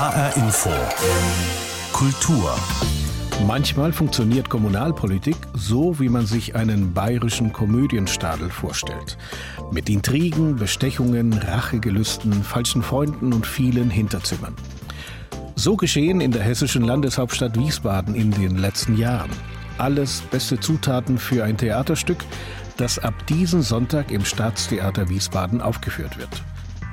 HR Info. Kultur. Manchmal funktioniert Kommunalpolitik so, wie man sich einen bayerischen Komödienstadel vorstellt. Mit Intrigen, Bestechungen, Rachegelüsten, falschen Freunden und vielen Hinterzimmern. So geschehen in der hessischen Landeshauptstadt Wiesbaden in den letzten Jahren. Alles beste Zutaten für ein Theaterstück, das ab diesem Sonntag im Staatstheater Wiesbaden aufgeführt wird.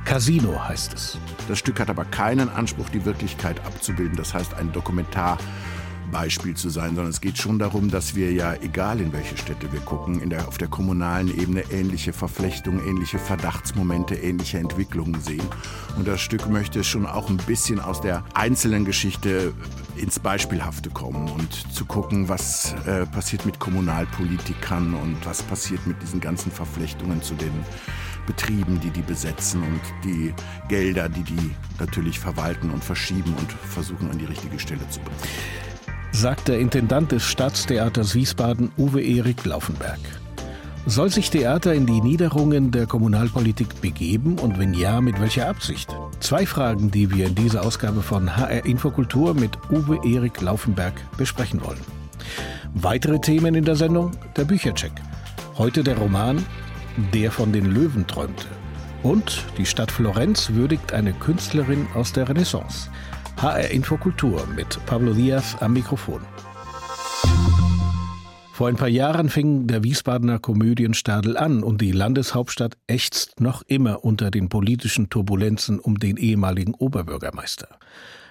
Casino heißt es. Das Stück hat aber keinen Anspruch, die Wirklichkeit abzubilden. Das heißt, ein Dokumentarbeispiel zu sein, sondern es geht schon darum, dass wir ja, egal in welche Städte wir gucken, der, auf der kommunalen Ebene ähnliche Verflechtungen, ähnliche Verdachtsmomente, ähnliche Entwicklungen sehen. Und das Stück möchte schon auch ein bisschen aus der einzelnen Geschichte ins Beispielhafte kommen und zu gucken, was äh, passiert mit Kommunalpolitikern und was passiert mit diesen ganzen Verflechtungen zu den Betrieben, die die besetzen und die Gelder, die die natürlich verwalten und verschieben und versuchen an die richtige Stelle zu bringen. Sagt der Intendant des Staatstheaters Wiesbaden Uwe Erik Laufenberg. Soll sich Theater in die Niederungen der Kommunalpolitik begeben und wenn ja, mit welcher Absicht? Zwei Fragen, die wir in dieser Ausgabe von HR Infokultur mit Uwe Erik Laufenberg besprechen wollen. Weitere Themen in der Sendung? Der Büchercheck. Heute der Roman der von den Löwen träumte. Und die Stadt Florenz würdigt eine Künstlerin aus der Renaissance. HR Infokultur mit Pablo Diaz am Mikrofon. Vor ein paar Jahren fing der Wiesbadener Komödienstadel an und die Landeshauptstadt ächzt noch immer unter den politischen Turbulenzen um den ehemaligen Oberbürgermeister.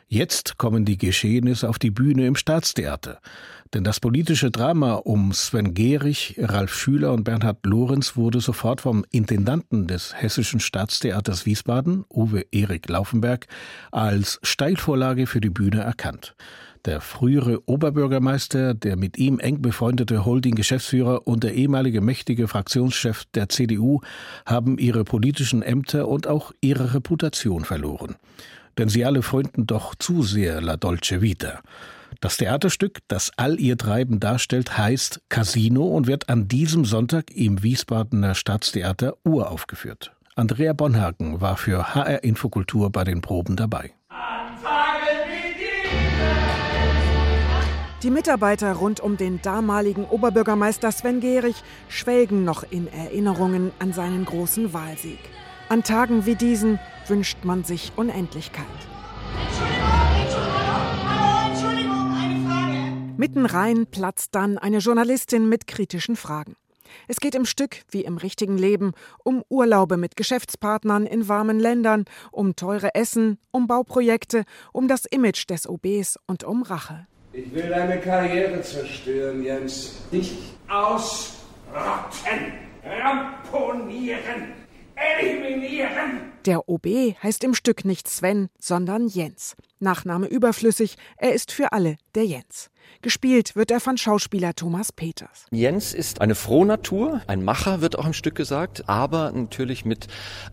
Jetzt kommen die Geschehnisse auf die Bühne im Staatstheater. Denn das politische Drama um Sven Gehrig, Ralf Schüler und Bernhard Lorenz wurde sofort vom Intendanten des Hessischen Staatstheaters Wiesbaden, Uwe Erik Laufenberg, als Steilvorlage für die Bühne erkannt. Der frühere Oberbürgermeister, der mit ihm eng befreundete Holding-Geschäftsführer und der ehemalige mächtige Fraktionschef der CDU haben ihre politischen Ämter und auch ihre Reputation verloren denn sie alle frönten doch zu sehr La Dolce Vita. Das Theaterstück, das all ihr Treiben darstellt, heißt Casino und wird an diesem Sonntag im Wiesbadener Staatstheater uraufgeführt. Andrea Bonhagen war für HR Infokultur bei den Proben dabei. Die Mitarbeiter rund um den damaligen Oberbürgermeister Sven Gehrig schwelgen noch in Erinnerungen an seinen großen Wahlsieg. An Tagen wie diesen wünscht man sich Unendlichkeit. Mitten rein platzt dann eine Journalistin mit kritischen Fragen. Es geht im Stück, wie im richtigen Leben, um Urlaube mit Geschäftspartnern in warmen Ländern, um teure Essen, um Bauprojekte, um das Image des OBs und um Rache. Ich will deine Karriere zerstören, Jens. Dich ausrotten, ramponieren, eliminieren. Der OB heißt im Stück nicht Sven, sondern Jens. Nachname überflüssig, er ist für alle der Jens. Gespielt wird er von Schauspieler Thomas Peters. Jens ist eine Frohnatur, ein Macher wird auch im Stück gesagt, aber natürlich mit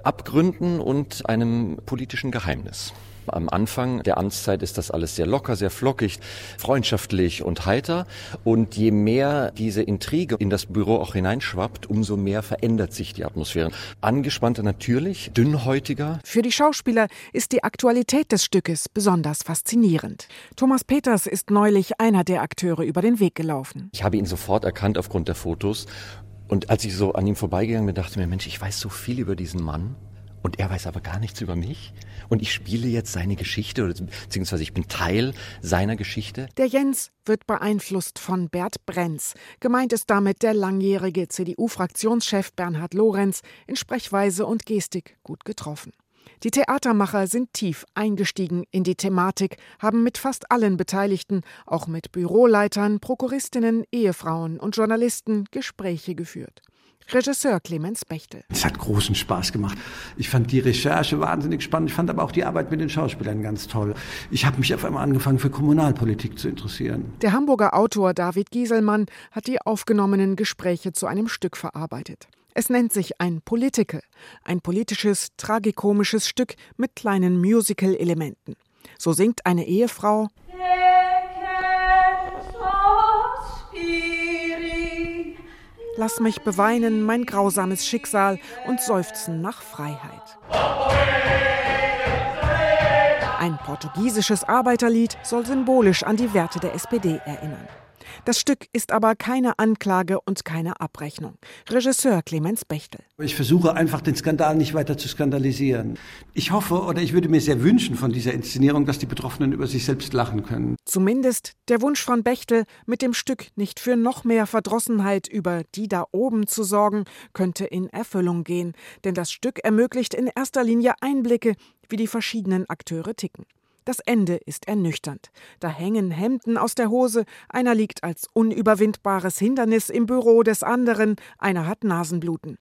Abgründen und einem politischen Geheimnis. Am Anfang der Amtszeit ist das alles sehr locker, sehr flockig, freundschaftlich und heiter. Und je mehr diese Intrige in das Büro auch hineinschwappt, umso mehr verändert sich die Atmosphäre. Angespannter natürlich, dünnhäutiger. Für die Schauspieler ist die Aktualität des Stückes besonders faszinierend. Thomas Peters ist neulich einer der Akteure über den Weg gelaufen. Ich habe ihn sofort erkannt aufgrund der Fotos. Und als ich so an ihm vorbeigegangen bin, dachte ich mir, Mensch, ich weiß so viel über diesen Mann. Und er weiß aber gar nichts über mich. Und ich spiele jetzt seine Geschichte, beziehungsweise ich bin Teil seiner Geschichte. Der Jens wird beeinflusst von Bert Brenz. Gemeint ist damit der langjährige CDU-Fraktionschef Bernhard Lorenz, in Sprechweise und Gestik gut getroffen. Die Theatermacher sind tief eingestiegen in die Thematik, haben mit fast allen Beteiligten, auch mit Büroleitern, Prokuristinnen, Ehefrauen und Journalisten Gespräche geführt. Regisseur Clemens Bechtel. Es hat großen Spaß gemacht. Ich fand die Recherche wahnsinnig spannend. Ich fand aber auch die Arbeit mit den Schauspielern ganz toll. Ich habe mich auf einmal angefangen, für Kommunalpolitik zu interessieren. Der Hamburger Autor David Gieselmann hat die aufgenommenen Gespräche zu einem Stück verarbeitet. Es nennt sich ein Political, ein politisches, tragikomisches Stück mit kleinen Musical-Elementen. So singt eine Ehefrau. Lass mich beweinen mein grausames Schicksal und seufzen nach Freiheit. Ein portugiesisches Arbeiterlied soll symbolisch an die Werte der SPD erinnern. Das Stück ist aber keine Anklage und keine Abrechnung. Regisseur Clemens Bechtel. Ich versuche einfach den Skandal nicht weiter zu skandalisieren. Ich hoffe oder ich würde mir sehr wünschen von dieser Inszenierung, dass die Betroffenen über sich selbst lachen können. Zumindest der Wunsch von Bechtel, mit dem Stück nicht für noch mehr Verdrossenheit über die da oben zu sorgen, könnte in Erfüllung gehen. Denn das Stück ermöglicht in erster Linie Einblicke, wie die verschiedenen Akteure ticken. Das Ende ist ernüchternd. Da hängen Hemden aus der Hose, einer liegt als unüberwindbares Hindernis im Büro des anderen, einer hat Nasenbluten.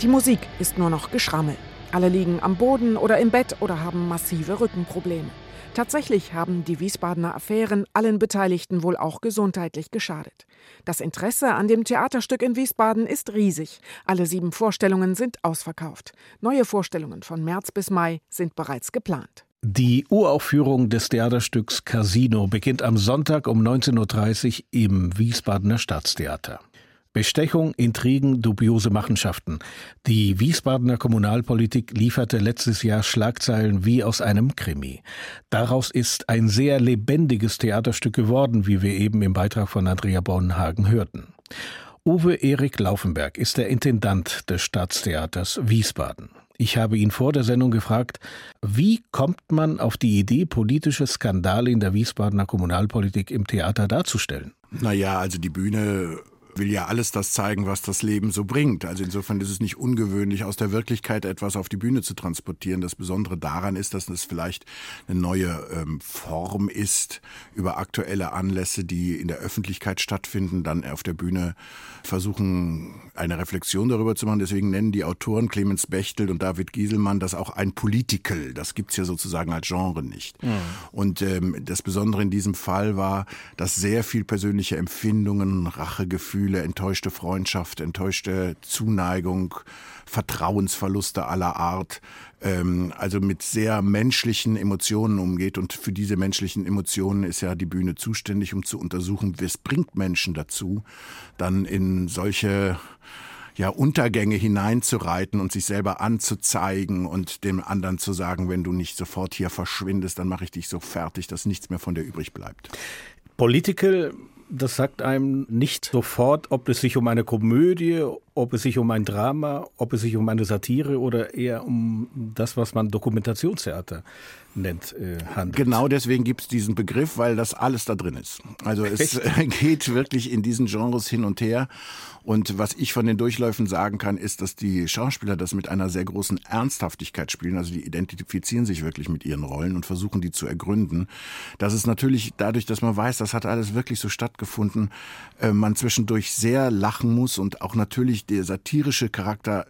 Die Musik ist nur noch Geschrammel. Alle liegen am Boden oder im Bett oder haben massive Rückenprobleme. Tatsächlich haben die Wiesbadener Affären allen Beteiligten wohl auch gesundheitlich geschadet. Das Interesse an dem Theaterstück in Wiesbaden ist riesig. Alle sieben Vorstellungen sind ausverkauft. Neue Vorstellungen von März bis Mai sind bereits geplant. Die Uraufführung des Theaterstücks Casino beginnt am Sonntag um 19.30 Uhr im Wiesbadener Staatstheater. Bestechung, Intrigen, dubiose Machenschaften. Die Wiesbadener Kommunalpolitik lieferte letztes Jahr Schlagzeilen wie aus einem Krimi. Daraus ist ein sehr lebendiges Theaterstück geworden, wie wir eben im Beitrag von Andrea Bornhagen hörten. Uwe Erik Laufenberg ist der Intendant des Staatstheaters Wiesbaden. Ich habe ihn vor der Sendung gefragt, wie kommt man auf die Idee, politische Skandale in der Wiesbadener Kommunalpolitik im Theater darzustellen? Naja, also die Bühne will ja alles das zeigen, was das Leben so bringt. Also insofern ist es nicht ungewöhnlich, aus der Wirklichkeit etwas auf die Bühne zu transportieren. Das Besondere daran ist, dass es vielleicht eine neue ähm, Form ist, über aktuelle Anlässe, die in der Öffentlichkeit stattfinden, dann auf der Bühne versuchen, eine Reflexion darüber zu machen. Deswegen nennen die Autoren Clemens Bechtel und David Gieselmann das auch ein Political. Das gibt's ja sozusagen als Genre nicht. Mhm. Und ähm, das Besondere in diesem Fall war, dass sehr viel persönliche Empfindungen, Rachegefühle, Gefühle, enttäuschte Freundschaft, enttäuschte Zuneigung, Vertrauensverluste aller Art, ähm, also mit sehr menschlichen Emotionen umgeht. Und für diese menschlichen Emotionen ist ja die Bühne zuständig, um zu untersuchen, was bringt Menschen dazu, dann in solche ja, Untergänge hineinzureiten und sich selber anzuzeigen und dem anderen zu sagen, wenn du nicht sofort hier verschwindest, dann mache ich dich so fertig, dass nichts mehr von dir übrig bleibt. Political das sagt einem nicht sofort, ob es sich um eine Komödie, ob es sich um ein Drama, ob es sich um eine Satire oder eher um das, was man Dokumentationstheater nennt, äh, handelt. Genau deswegen gibt es diesen Begriff, weil das alles da drin ist. Also es Echt? geht wirklich in diesen Genres hin und her. Und was ich von den Durchläufen sagen kann, ist, dass die Schauspieler das mit einer sehr großen Ernsthaftigkeit spielen. Also die identifizieren sich wirklich mit ihren Rollen und versuchen die zu ergründen. Das ist natürlich dadurch, dass man weiß, das hat alles wirklich so stattgefunden, äh, man zwischendurch sehr lachen muss und auch natürlich der satirische Charakter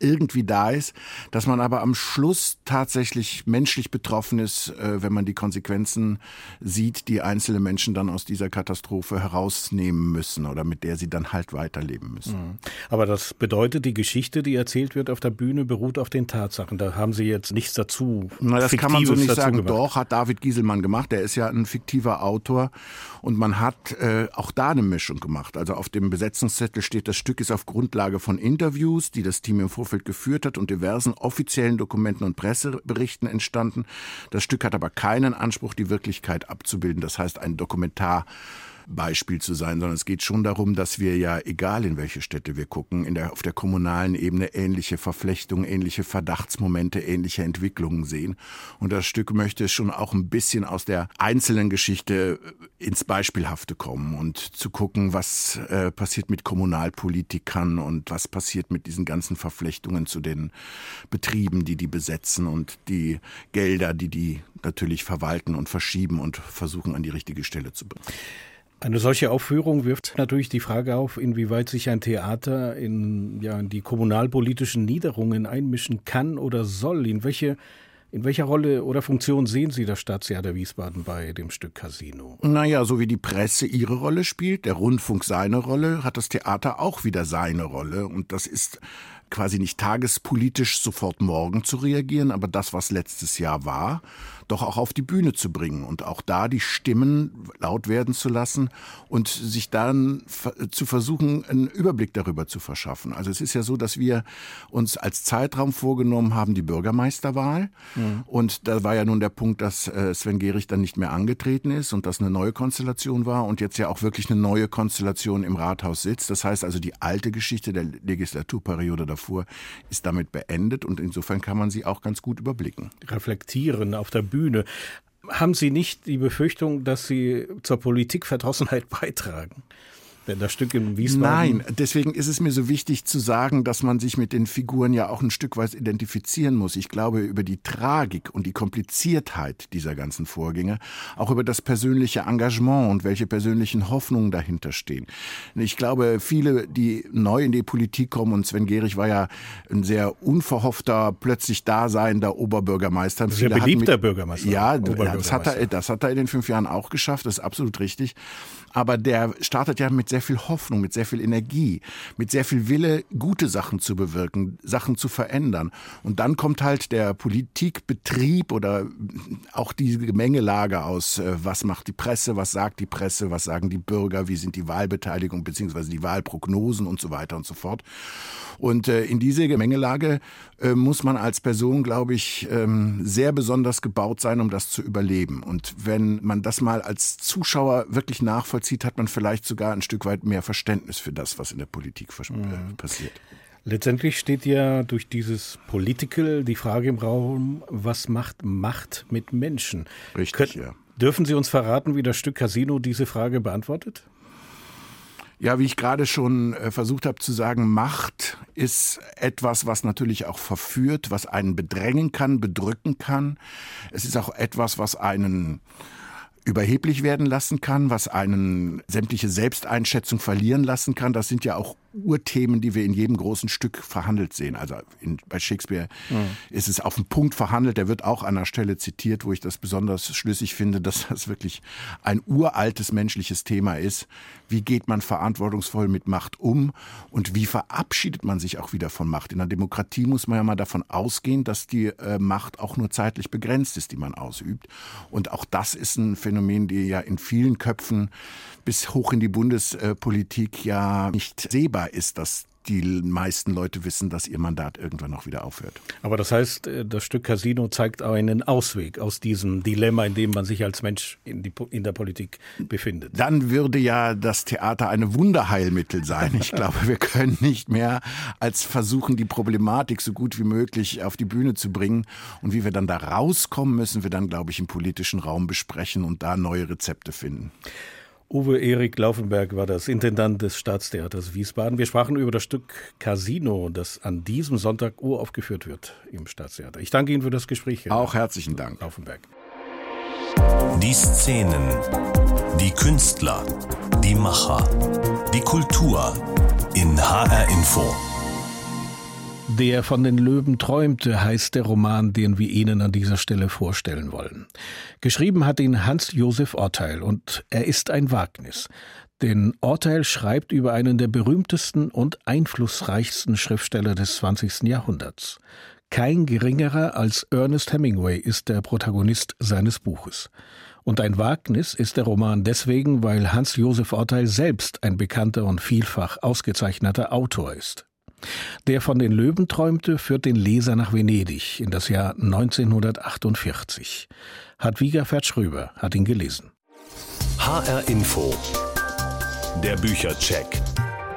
irgendwie da ist, dass man aber am Schluss tatsächlich menschlich betroffen ist, äh, wenn man die Konsequenzen sieht, die einzelne Menschen dann aus dieser Katastrophe herausnehmen müssen oder mit der sie dann halt weiterleben müssen. Mhm. Aber das bedeutet, die Geschichte, die erzählt wird auf der Bühne, beruht auf den Tatsachen. Da haben Sie jetzt nichts dazu. Na, das kann man so nicht sagen. Gemacht. Doch, hat David Gieselmann gemacht. Der ist ja ein fiktiver Autor und man hat äh, auch da eine Mischung gemacht. Also auf dem Besetzungszettel steht, das Stück ist auf Grundlage von Interviews, die das Team im Vorfeld Vorfeld geführt hat und diversen offiziellen Dokumenten und Presseberichten entstanden. Das Stück hat aber keinen Anspruch, die Wirklichkeit abzubilden. Das heißt, ein Dokumentar Beispiel zu sein, sondern es geht schon darum, dass wir ja, egal in welche Städte wir gucken, in der, auf der kommunalen Ebene ähnliche Verflechtungen, ähnliche Verdachtsmomente, ähnliche Entwicklungen sehen. Und das Stück möchte schon auch ein bisschen aus der einzelnen Geschichte ins Beispielhafte kommen und zu gucken, was äh, passiert mit Kommunalpolitikern und was passiert mit diesen ganzen Verflechtungen zu den Betrieben, die die besetzen und die Gelder, die die natürlich verwalten und verschieben und versuchen an die richtige Stelle zu bringen. Eine solche Aufführung wirft natürlich die Frage auf, inwieweit sich ein Theater in, ja, in die kommunalpolitischen Niederungen einmischen kann oder soll. In welche in welcher Rolle oder Funktion sehen Sie das Staatstheater Wiesbaden bei dem Stück Casino? Naja, so wie die Presse ihre Rolle spielt, der Rundfunk seine Rolle, hat das Theater auch wieder seine Rolle. Und das ist quasi nicht tagespolitisch sofort morgen zu reagieren, aber das, was letztes Jahr war, doch auch auf die Bühne zu bringen und auch da die Stimmen laut werden zu lassen und sich dann zu versuchen, einen Überblick darüber zu verschaffen. Also es ist ja so, dass wir uns als Zeitraum vorgenommen haben, die Bürgermeisterwahl. Mhm. Und da war ja nun der Punkt, dass äh, Sven Gehrig dann nicht mehr angetreten ist und das eine neue Konstellation war und jetzt ja auch wirklich eine neue Konstellation im Rathaus sitzt. Das heißt also, die alte Geschichte der Legislaturperiode davor ist damit beendet und insofern kann man sie auch ganz gut überblicken. Reflektieren auf der Bühne Bühne. Haben Sie nicht die Befürchtung, dass Sie zur Politikverdrossenheit beitragen? Denn das Stück in Wiesbaden. Nein, deswegen ist es mir so wichtig zu sagen, dass man sich mit den Figuren ja auch ein Stück weit identifizieren muss. Ich glaube, über die Tragik und die Kompliziertheit dieser ganzen Vorgänge, auch über das persönliche Engagement und welche persönlichen Hoffnungen dahinter stehen. Ich glaube, viele, die neu in die Politik kommen, und Sven Gehrig war ja ein sehr unverhoffter, plötzlich daseinender Oberbürgermeister. Sehr beliebter mit, Bürgermeister. Ja, das hat, er, das hat er in den fünf Jahren auch geschafft, das ist absolut richtig. Aber der startet ja mit sehr viel Hoffnung, mit sehr viel Energie, mit sehr viel Wille, gute Sachen zu bewirken, Sachen zu verändern. Und dann kommt halt der Politikbetrieb oder auch diese Gemengelage aus, äh, was macht die Presse, was sagt die Presse, was sagen die Bürger, wie sind die Wahlbeteiligung beziehungsweise die Wahlprognosen und so weiter und so fort. Und äh, in diese Gemengelage äh, muss man als Person, glaube ich, ähm, sehr besonders gebaut sein, um das zu überleben. Und wenn man das mal als Zuschauer wirklich nachvollzieht, hat man vielleicht sogar ein Stück weit mehr Verständnis für das, was in der Politik äh, mhm. passiert. Letztendlich steht ja durch dieses Political die Frage im Raum, was macht Macht mit Menschen? Richtig, Kön ja. Dürfen Sie uns verraten, wie das Stück Casino diese Frage beantwortet? Ja, wie ich gerade schon äh, versucht habe zu sagen, Macht ist etwas, was natürlich auch verführt, was einen bedrängen kann, bedrücken kann. Es ist auch etwas, was einen überheblich werden lassen kann, was einen sämtliche Selbsteinschätzung verlieren lassen kann. Das sind ja auch Urthemen, die wir in jedem großen Stück verhandelt sehen. Also in, bei Shakespeare mhm. ist es auf den Punkt verhandelt. Der wird auch an einer Stelle zitiert, wo ich das besonders schlüssig finde, dass das wirklich ein uraltes menschliches Thema ist. Wie geht man verantwortungsvoll mit Macht um und wie verabschiedet man sich auch wieder von Macht? In einer Demokratie muss man ja mal davon ausgehen, dass die äh, Macht auch nur zeitlich begrenzt ist, die man ausübt. Und auch das ist ein Phänomen, die ja in vielen Köpfen bis hoch in die Bundespolitik ja nicht sehbar ist, dass die meisten Leute wissen, dass ihr Mandat irgendwann noch wieder aufhört. Aber das heißt, äh, das Stück Casino zeigt einen Ausweg aus diesem Dilemma, in dem man sich als Mensch in, die, in der Politik befindet. Dann würde ja das Theater eine Wunderheilmittel sein. Ich glaube, wir können nicht mehr als versuchen, die Problematik so gut wie möglich auf die Bühne zu bringen. Und wie wir dann da rauskommen, müssen wir dann, glaube ich, im politischen Raum besprechen und da neue Rezepte finden. Uwe Erik Laufenberg war das Intendant des Staatstheaters Wiesbaden. Wir sprachen über das Stück Casino, das an diesem Sonntag uraufgeführt wird im Staatstheater. Ich danke Ihnen für das Gespräch. Herr Auch herzlichen Dank. Laufenberg. Die Szenen, die Künstler, die Macher, die Kultur in HR Info. Der von den Löwen träumte, heißt der Roman, den wir Ihnen an dieser Stelle vorstellen wollen. Geschrieben hat ihn Hans-Josef Orteil und er ist ein Wagnis. Denn Orteil schreibt über einen der berühmtesten und einflussreichsten Schriftsteller des 20. Jahrhunderts. Kein geringerer als Ernest Hemingway ist der Protagonist seines Buches. Und ein Wagnis ist der Roman deswegen, weil Hans-Josef Orteil selbst ein bekannter und vielfach ausgezeichneter Autor ist. Der von den Löwen träumte, führt den Leser nach Venedig in das Jahr 1948. Hadwiga Fertschröber hat ihn gelesen. HR Info. Der Büchercheck.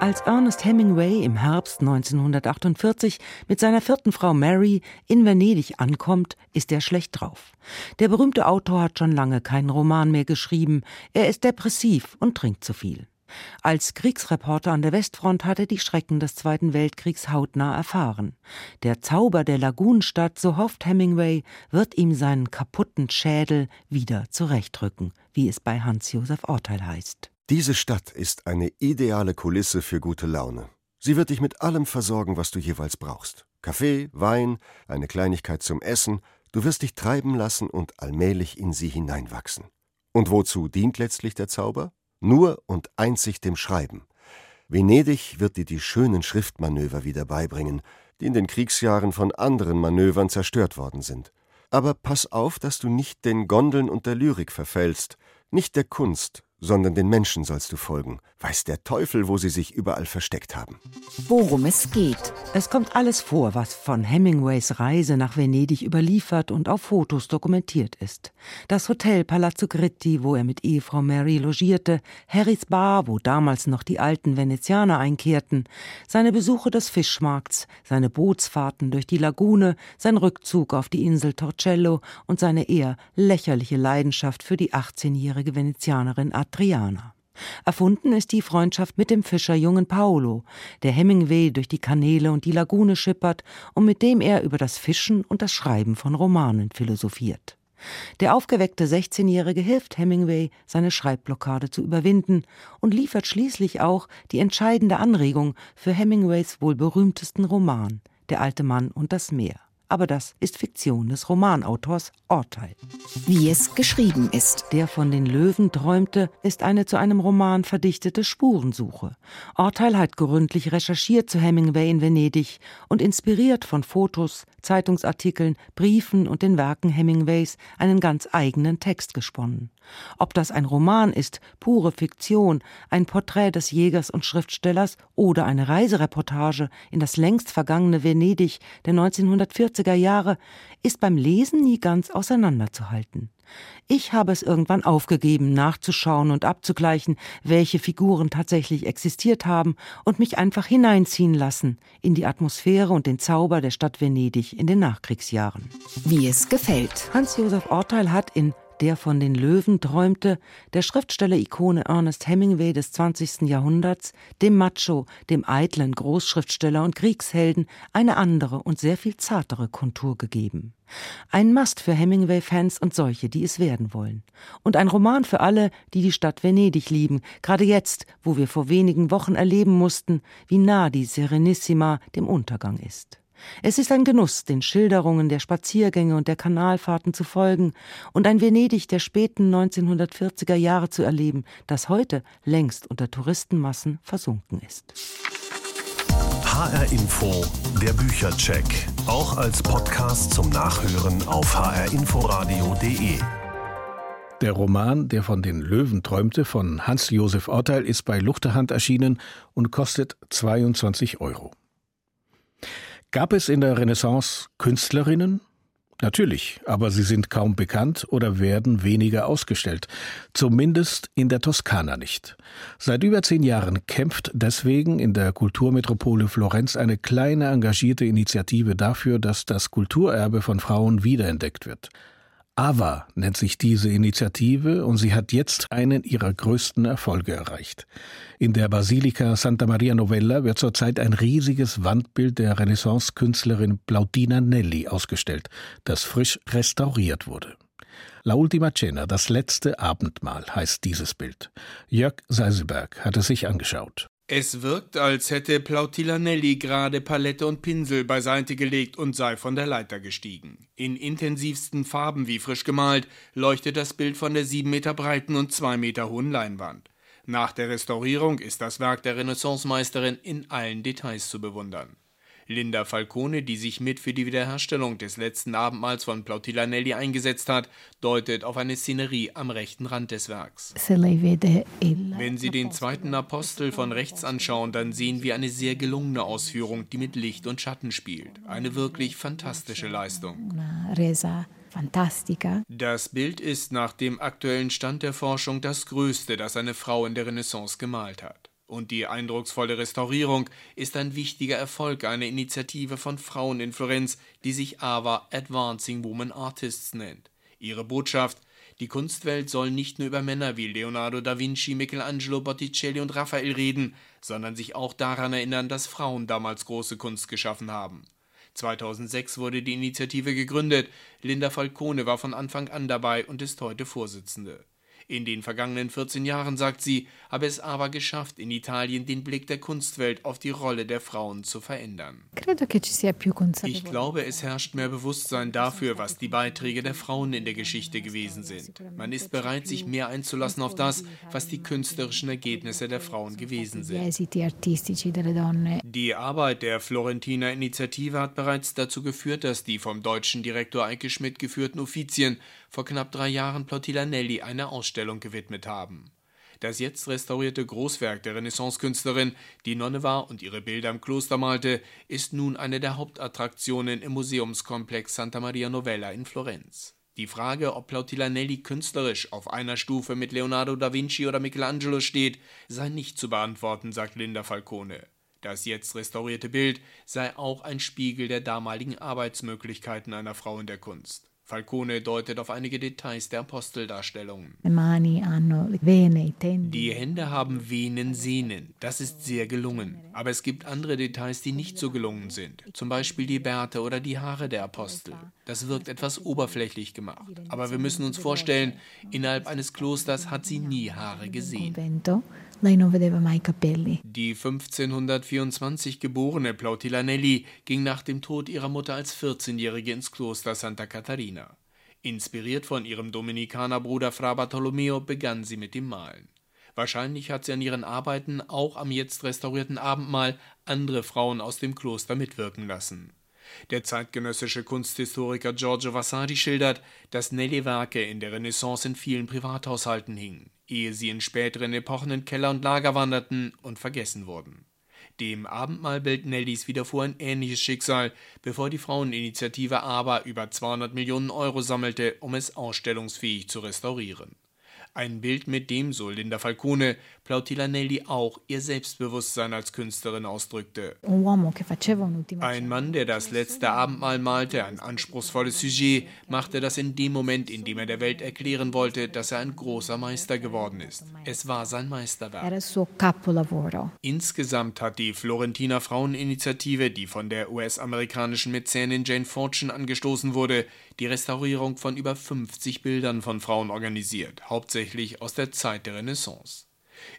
Als Ernest Hemingway im Herbst 1948 mit seiner vierten Frau Mary in Venedig ankommt, ist er schlecht drauf. Der berühmte Autor hat schon lange keinen Roman mehr geschrieben. Er ist depressiv und trinkt zu viel. Als Kriegsreporter an der Westfront hat er die Schrecken des Zweiten Weltkriegs hautnah erfahren. Der Zauber der Lagunenstadt, so hofft Hemingway, wird ihm seinen kaputten Schädel wieder zurechtrücken, wie es bei Hans-Josef Orteil heißt. Diese Stadt ist eine ideale Kulisse für gute Laune. Sie wird dich mit allem versorgen, was du jeweils brauchst. Kaffee, Wein, eine Kleinigkeit zum Essen, du wirst dich treiben lassen und allmählich in sie hineinwachsen. Und wozu dient letztlich der Zauber? Nur und einzig dem Schreiben. Venedig wird dir die schönen Schriftmanöver wieder beibringen, die in den Kriegsjahren von anderen Manövern zerstört worden sind. Aber pass auf, dass du nicht den Gondeln und der Lyrik verfällst, nicht der Kunst, sondern den Menschen sollst du folgen. Weiß der Teufel, wo sie sich überall versteckt haben. Worum es geht. Es kommt alles vor, was von Hemingways Reise nach Venedig überliefert und auf Fotos dokumentiert ist. Das Hotel Palazzo Gritti, wo er mit Ehefrau Mary logierte, Harrys Bar, wo damals noch die alten Venezianer einkehrten, seine Besuche des Fischmarkts, seine Bootsfahrten durch die Lagune, sein Rückzug auf die Insel Torcello und seine eher lächerliche Leidenschaft für die 18-jährige Venezianerin Adriana. Erfunden ist die Freundschaft mit dem Fischerjungen Paolo, der Hemingway durch die Kanäle und die Lagune schippert und mit dem er über das Fischen und das Schreiben von Romanen philosophiert. Der aufgeweckte 16-Jährige hilft Hemingway, seine Schreibblockade zu überwinden und liefert schließlich auch die entscheidende Anregung für Hemingways wohl berühmtesten Roman, Der alte Mann und das Meer aber das ist Fiktion des Romanautors Orteil. Wie es geschrieben ist. Der von den Löwen träumte, ist eine zu einem Roman verdichtete Spurensuche. Orteil hat gründlich recherchiert zu Hemingway in Venedig und inspiriert von Fotos, Zeitungsartikeln, Briefen und den Werken Hemingways einen ganz eigenen Text gesponnen. Ob das ein Roman ist, pure Fiktion, ein Porträt des Jägers und Schriftstellers oder eine Reisereportage in das längst vergangene Venedig der 1940er Jahre, ist beim Lesen nie ganz auseinanderzuhalten. Ich habe es irgendwann aufgegeben, nachzuschauen und abzugleichen, welche Figuren tatsächlich existiert haben und mich einfach hineinziehen lassen in die Atmosphäre und den Zauber der Stadt Venedig in den Nachkriegsjahren. Wie es gefällt. Hans-Josef Orteil hat in der von den Löwen träumte, der Schriftsteller-Ikone Ernest Hemingway des 20. Jahrhunderts, dem Macho, dem eitlen Großschriftsteller und Kriegshelden, eine andere und sehr viel zartere Kontur gegeben. Ein Mast für Hemingway-Fans und solche, die es werden wollen. Und ein Roman für alle, die die Stadt Venedig lieben, gerade jetzt, wo wir vor wenigen Wochen erleben mussten, wie nah die Serenissima dem Untergang ist. Es ist ein Genuss, den Schilderungen der Spaziergänge und der Kanalfahrten zu folgen und ein Venedig der späten 1940er Jahre zu erleben, das heute längst unter Touristenmassen versunken ist. HR Info, der Büchercheck, auch als Podcast zum Nachhören auf hrinforadio.de. Der Roman, der von den Löwen träumte, von Hans-Josef Orteil, ist bei Luchterhand erschienen und kostet 22 Euro. Gab es in der Renaissance Künstlerinnen? Natürlich, aber sie sind kaum bekannt oder werden weniger ausgestellt. Zumindest in der Toskana nicht. Seit über zehn Jahren kämpft deswegen in der Kulturmetropole Florenz eine kleine engagierte Initiative dafür, dass das Kulturerbe von Frauen wiederentdeckt wird. AVA nennt sich diese Initiative und sie hat jetzt einen ihrer größten Erfolge erreicht. In der Basilika Santa Maria Novella wird zurzeit ein riesiges Wandbild der Renaissance-Künstlerin Plautina Nelli ausgestellt, das frisch restauriert wurde. La Ultima Cena, das letzte Abendmahl, heißt dieses Bild. Jörg Seiselberg hat es sich angeschaut. Es wirkt, als hätte Plautilanelli gerade Palette und Pinsel beiseite gelegt und sei von der Leiter gestiegen. In intensivsten Farben wie frisch gemalt leuchtet das Bild von der sieben Meter breiten und zwei Meter hohen Leinwand. Nach der Restaurierung ist das Werk der Renaissancemeisterin in allen Details zu bewundern. Linda Falcone, die sich mit für die Wiederherstellung des letzten Abendmahls von Plautilanelli eingesetzt hat, deutet auf eine Szenerie am rechten Rand des Werks. Wenn Sie den zweiten Apostel von rechts anschauen, dann sehen wir eine sehr gelungene Ausführung, die mit Licht und Schatten spielt. Eine wirklich fantastische Leistung. Fantastica. Das Bild ist nach dem aktuellen Stand der Forschung das größte, das eine Frau in der Renaissance gemalt hat. Und die eindrucksvolle Restaurierung ist ein wichtiger Erfolg einer Initiative von Frauen in Florenz, die sich AVA Advancing Women Artists nennt. Ihre Botschaft die Kunstwelt soll nicht nur über Männer wie Leonardo da Vinci, Michelangelo, Botticelli und Raphael reden, sondern sich auch daran erinnern, dass Frauen damals große Kunst geschaffen haben. 2006 wurde die Initiative gegründet. Linda Falcone war von Anfang an dabei und ist heute Vorsitzende. In den vergangenen 14 Jahren, sagt sie, habe es aber geschafft, in Italien den Blick der Kunstwelt auf die Rolle der Frauen zu verändern. Ich glaube, es herrscht mehr Bewusstsein dafür, was die Beiträge der Frauen in der Geschichte gewesen sind. Man ist bereit, sich mehr einzulassen auf das, was die künstlerischen Ergebnisse der Frauen gewesen sind. Die Arbeit der Florentiner Initiative hat bereits dazu geführt, dass die vom deutschen Direktor Eike Schmidt geführten Uffizien vor knapp drei Jahren Plotilla-Nelly eine Ausstellung gewidmet haben. Das jetzt restaurierte Großwerk der Renaissancekünstlerin, die Nonne war und ihre Bilder im Kloster malte, ist nun eine der Hauptattraktionen im Museumskomplex Santa Maria Novella in Florenz. Die Frage, ob Plautillanelli künstlerisch auf einer Stufe mit Leonardo da Vinci oder Michelangelo steht, sei nicht zu beantworten, sagt Linda Falcone. Das jetzt restaurierte Bild sei auch ein Spiegel der damaligen Arbeitsmöglichkeiten einer Frau in der Kunst. Falcone deutet auf einige Details der Aposteldarstellungen. Die Hände haben Venen, Sehnen. Das ist sehr gelungen. Aber es gibt andere Details, die nicht so gelungen sind. Zum Beispiel die Bärte oder die Haare der Apostel. Das wirkt etwas oberflächlich gemacht. Aber wir müssen uns vorstellen, innerhalb eines Klosters hat sie nie Haare gesehen. Die 1524 geborene Plautillanelli ging nach dem Tod ihrer Mutter als 14-Jährige ins Kloster Santa Catarina. Inspiriert von ihrem Dominikanerbruder Fra Bartolomeo begann sie mit dem Malen. Wahrscheinlich hat sie an ihren Arbeiten auch am jetzt restaurierten Abendmahl andere Frauen aus dem Kloster mitwirken lassen. Der zeitgenössische Kunsthistoriker Giorgio Vasari schildert, dass Nelly-Werke in der Renaissance in vielen Privathaushalten hingen ehe sie in späteren Epochen in Keller und Lager wanderten und vergessen wurden. Dem Abendmahlbild Nellys widerfuhr ein ähnliches Schicksal, bevor die Fraueninitiative aber über 200 Millionen Euro sammelte, um es ausstellungsfähig zu restaurieren. Ein Bild, mit dem, so Linda Falcone, Plautillanelli auch ihr Selbstbewusstsein als Künstlerin ausdrückte. Ein Mann, der das letzte Abendmahl malte, ein anspruchsvolles Sujet, machte das in dem Moment, in dem er der Welt erklären wollte, dass er ein großer Meister geworden ist. Es war sein Meisterwerk. Insgesamt hat die Florentiner Fraueninitiative, die von der US-amerikanischen Mäzenin Jane Fortune angestoßen wurde, die Restaurierung von über 50 Bildern von Frauen organisiert, hauptsächlich aus der Zeit der Renaissance.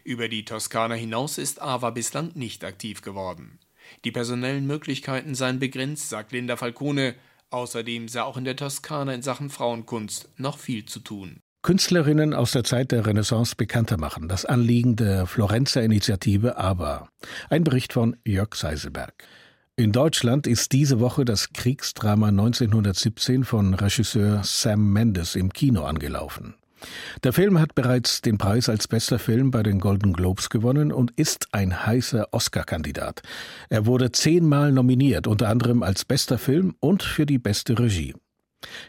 Über die Toskana hinaus ist Ava bislang nicht aktiv geworden. Die personellen Möglichkeiten seien begrenzt, sagt Linda Falcone. Außerdem sei auch in der Toskana in Sachen Frauenkunst noch viel zu tun. Künstlerinnen aus der Zeit der Renaissance bekannter machen. Das Anliegen der Florenzer Initiative ABBA. Ein Bericht von Jörg Seiselberg. In Deutschland ist diese Woche das Kriegsdrama 1917 von Regisseur Sam Mendes im Kino angelaufen. Der Film hat bereits den Preis als bester Film bei den Golden Globes gewonnen und ist ein heißer Oscar-Kandidat. Er wurde zehnmal nominiert, unter anderem als bester Film und für die beste Regie.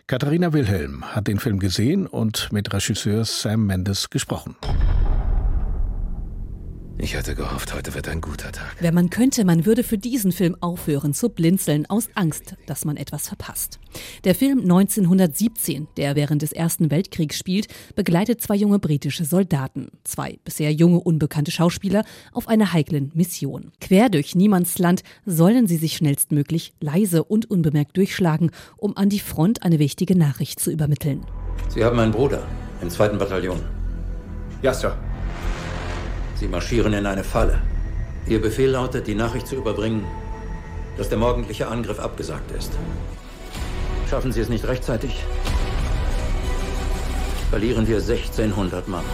Katharina Wilhelm hat den Film gesehen und mit Regisseur Sam Mendes gesprochen. Ich hatte gehofft, heute wird ein guter Tag. Wenn man könnte, man würde für diesen Film aufhören zu blinzeln, aus Angst, dass man etwas verpasst. Der Film 1917, der während des Ersten Weltkriegs spielt, begleitet zwei junge britische Soldaten, zwei bisher junge unbekannte Schauspieler, auf einer heiklen Mission. Quer durch Niemandsland sollen sie sich schnellstmöglich leise und unbemerkt durchschlagen, um an die Front eine wichtige Nachricht zu übermitteln. Sie haben einen Bruder im zweiten Bataillon. Ja, Sir. Sie marschieren in eine Falle. Ihr Befehl lautet, die Nachricht zu überbringen, dass der morgendliche Angriff abgesagt ist. Schaffen Sie es nicht rechtzeitig, verlieren wir 1600 Mann.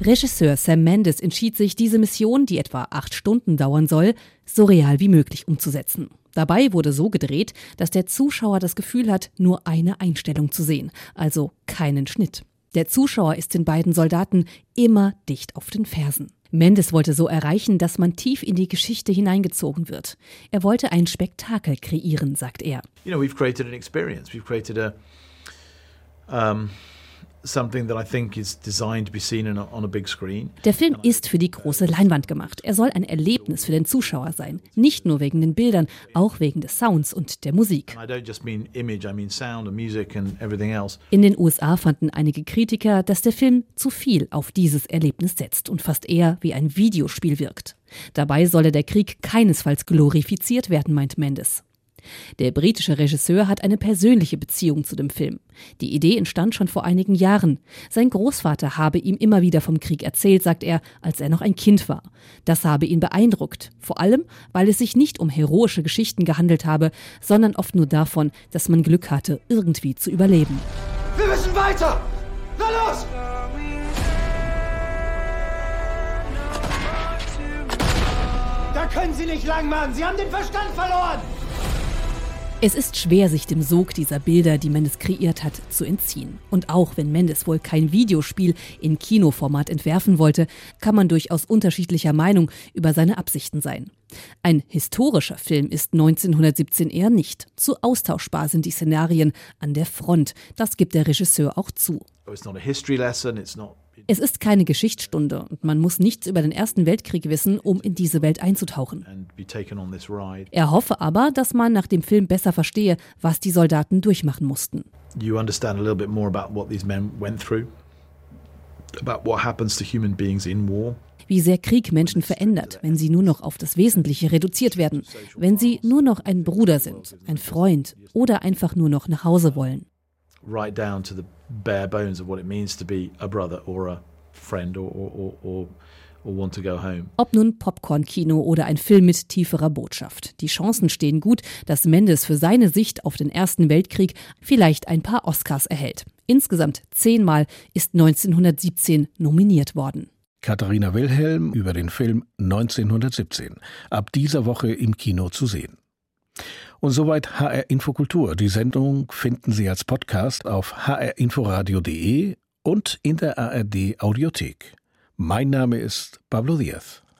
Regisseur Sam Mendes entschied sich, diese Mission, die etwa acht Stunden dauern soll, so real wie möglich umzusetzen. Dabei wurde so gedreht, dass der Zuschauer das Gefühl hat, nur eine Einstellung zu sehen, also keinen Schnitt. Der Zuschauer ist den beiden Soldaten immer dicht auf den Fersen. Mendes wollte so erreichen, dass man tief in die Geschichte hineingezogen wird. Er wollte ein Spektakel kreieren, sagt er. You know, we've created an experience. We've created a um der Film ist für die große Leinwand gemacht. Er soll ein Erlebnis für den Zuschauer sein. Nicht nur wegen den Bildern, auch wegen des Sounds und der Musik. In den USA fanden einige Kritiker, dass der Film zu viel auf dieses Erlebnis setzt und fast eher wie ein Videospiel wirkt. Dabei solle der Krieg keinesfalls glorifiziert werden, meint Mendes. Der britische Regisseur hat eine persönliche Beziehung zu dem Film. Die Idee entstand schon vor einigen Jahren. Sein Großvater habe ihm immer wieder vom Krieg erzählt, sagt er, als er noch ein Kind war. Das habe ihn beeindruckt, vor allem, weil es sich nicht um heroische Geschichten gehandelt habe, sondern oft nur davon, dass man Glück hatte, irgendwie zu überleben. Wir müssen weiter! Na los! Da können Sie nicht lang machen! Sie haben den Verstand verloren! Es ist schwer, sich dem Sog dieser Bilder, die Mendes kreiert hat, zu entziehen. Und auch wenn Mendes wohl kein Videospiel in Kinoformat entwerfen wollte, kann man durchaus unterschiedlicher Meinung über seine Absichten sein. Ein historischer Film ist 1917 eher nicht. Zu austauschbar sind die Szenarien an der Front. Das gibt der Regisseur auch zu. It's not a history lesson, it's not es ist keine Geschichtsstunde und man muss nichts über den Ersten Weltkrieg wissen, um in diese Welt einzutauchen. Er hoffe aber, dass man nach dem Film besser verstehe, was die Soldaten durchmachen mussten. You understand a little bit more about what these men went through, about what happens to human beings in war wie sehr Krieg Menschen verändert, wenn sie nur noch auf das Wesentliche reduziert werden, wenn sie nur noch ein Bruder sind, ein Freund oder einfach nur noch nach Hause wollen. Right down to the bare bones of what it means to be a brother or a friend or, or, or, or want to go home. Ob nun Popcorn-Kino oder ein Film mit tieferer Botschaft. Die Chancen stehen gut, dass Mendes für seine Sicht auf den Ersten Weltkrieg vielleicht ein paar Oscars erhält. Insgesamt zehnmal ist 1917 nominiert worden. Katharina Wilhelm über den Film 1917. Ab dieser Woche im Kino zu sehen. Und soweit HR Infokultur. Die Sendung finden Sie als Podcast auf hrinforadio.de und in der ARD Audiothek. Mein Name ist Pablo Diaz.